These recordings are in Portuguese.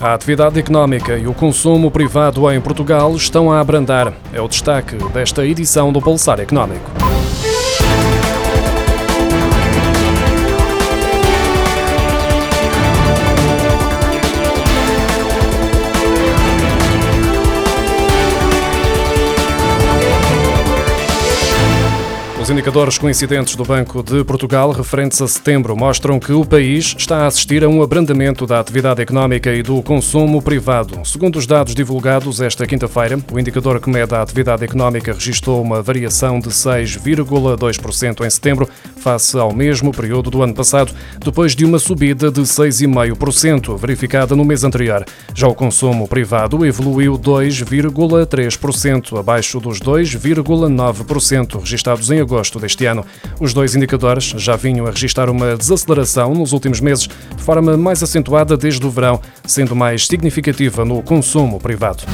A atividade económica e o consumo privado em Portugal estão a abrandar. É o destaque desta edição do Pulsar Económico. Os indicadores coincidentes do Banco de Portugal referentes a setembro mostram que o país está a assistir a um abrandamento da atividade económica e do consumo privado. Segundo os dados divulgados esta quinta-feira, o indicador que mede a atividade económica registrou uma variação de 6,2% em setembro, face ao mesmo período do ano passado, depois de uma subida de 6,5% verificada no mês anterior. Já o consumo privado evoluiu 2,3%, abaixo dos 2,9% registrados em agosto deste ano. Os dois indicadores já vinham a registrar uma desaceleração nos últimos meses, de forma mais acentuada desde o verão, sendo mais significativa no consumo privado.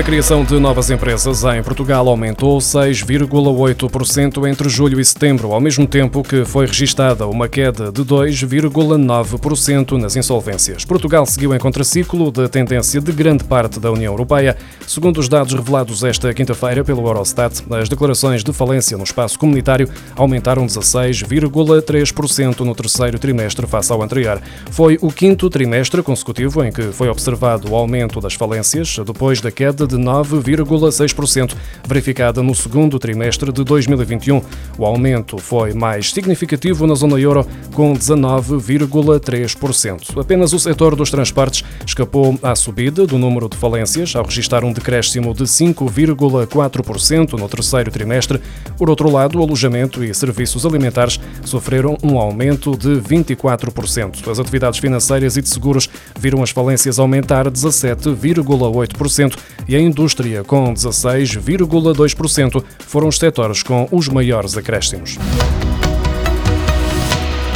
A criação de novas empresas em Portugal aumentou 6,8% entre julho e setembro, ao mesmo tempo que foi registada uma queda de 2,9% nas insolvências. Portugal seguiu em contraciclo da tendência de grande parte da União Europeia. Segundo os dados revelados esta quinta-feira pelo Eurostat, as declarações de falência no espaço comunitário aumentaram 16,3% no terceiro trimestre face ao anterior. Foi o quinto trimestre consecutivo em que foi observado o aumento das falências, depois da queda de 9,6%, verificada no segundo trimestre de 2021. O aumento foi mais significativo na zona euro, com 19,3%. Apenas o setor dos transportes escapou à subida do número de falências, ao registrar um decréscimo de 5,4% no terceiro trimestre. Por outro lado, o alojamento e serviços alimentares sofreram um aumento de 24%. As atividades financeiras e de seguros viram as falências aumentar 17,8% e indústria, com 16,2%, foram os setores com os maiores acréscimos.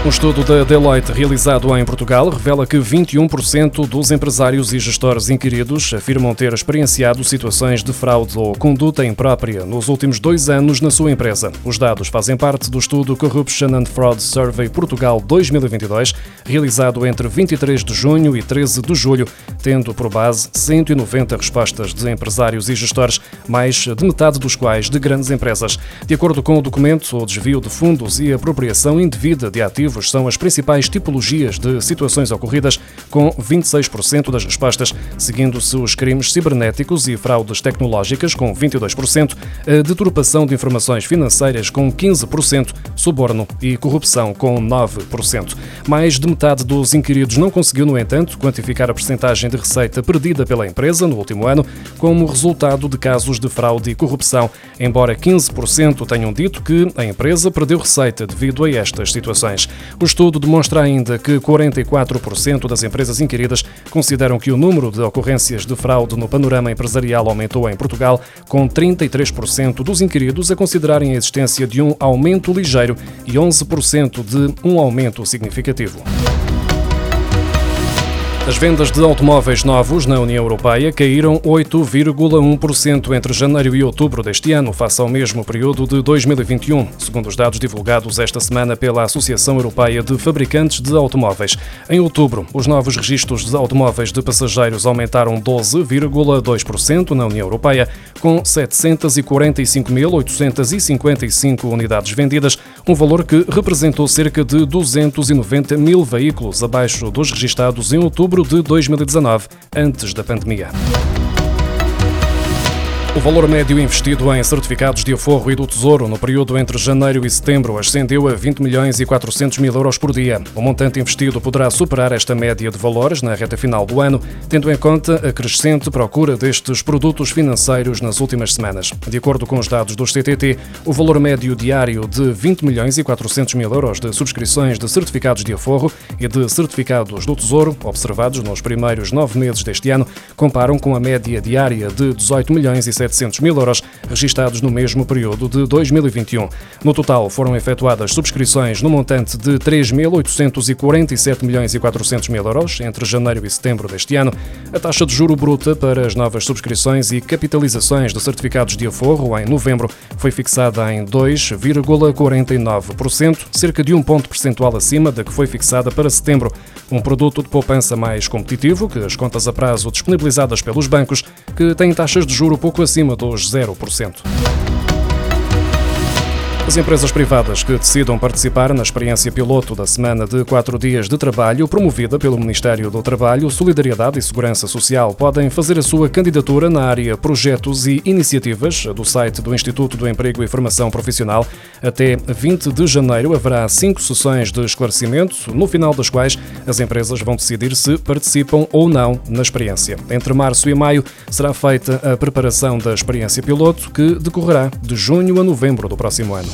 Um estudo da Deloitte realizado em Portugal revela que 21% dos empresários e gestores inquiridos afirmam ter experienciado situações de fraude ou conduta imprópria nos últimos dois anos na sua empresa. Os dados fazem parte do estudo Corruption and Fraud Survey Portugal 2022, realizado entre 23 de junho e 13 de julho, tendo por base 190 respostas de empresários e gestores, mais de metade dos quais de grandes empresas. De acordo com o documento, o desvio de fundos e apropriação indevida de ativos são as principais tipologias de situações ocorridas, com 26% das respostas, seguindo-se os crimes cibernéticos e fraudes tecnológicas, com 22%, a deturpação de informações financeiras, com 15%, suborno e corrupção, com 9%. Mais de metade dos inquiridos não conseguiu, no entanto, quantificar a percentagem de receita perdida pela empresa no último ano, como resultado de casos de fraude e corrupção, embora 15% tenham dito que a empresa perdeu receita devido a estas situações. O estudo demonstra ainda que 44% das empresas inquiridas consideram que o número de ocorrências de fraude no panorama empresarial aumentou em Portugal, com 33% dos inquiridos a considerarem a existência de um aumento ligeiro e 11% de um aumento significativo. As vendas de automóveis novos na União Europeia caíram 8,1% entre janeiro e outubro deste ano, face ao mesmo período de 2021, segundo os dados divulgados esta semana pela Associação Europeia de Fabricantes de Automóveis. Em outubro, os novos registros de automóveis de passageiros aumentaram 12,2% na União Europeia, com 745.855 unidades vendidas, um valor que representou cerca de 290 mil veículos abaixo dos registados em outubro de 2019, antes da pandemia. O valor médio investido em certificados de aforro e do Tesouro no período entre janeiro e setembro ascendeu a 20 milhões e 400 mil euros por dia. O montante investido poderá superar esta média de valores na reta final do ano, tendo em conta a crescente procura destes produtos financeiros nas últimas semanas. De acordo com os dados do CTT, o valor médio diário de 20 milhões e 400 mil euros de subscrições de certificados de aforro e de certificados do Tesouro, observados nos primeiros nove meses deste ano, comparam com a média diária de 18 milhões e 700 mil euros registados no mesmo período de 2021. No total, foram efetuadas subscrições no montante de 3.847 milhões e 400 mil euros entre janeiro e setembro deste ano. A taxa de juro bruta para as novas subscrições e capitalizações de certificados de aforro em novembro foi fixada em 2,49%, cerca de um ponto percentual acima da que foi fixada para setembro. Um produto de poupança mais competitivo que as contas a prazo disponibilizadas pelos bancos, que têm taxas de juro pouco acima dos 0%. As empresas privadas que decidam participar na experiência piloto da semana de quatro dias de trabalho, promovida pelo Ministério do Trabalho, Solidariedade e Segurança Social, podem fazer a sua candidatura na área Projetos e Iniciativas do site do Instituto do Emprego e Formação Profissional. Até 20 de janeiro haverá cinco sessões de esclarecimento, no final das quais as empresas vão decidir se participam ou não na experiência. Entre março e maio será feita a preparação da experiência piloto, que decorrerá de junho a novembro do próximo ano.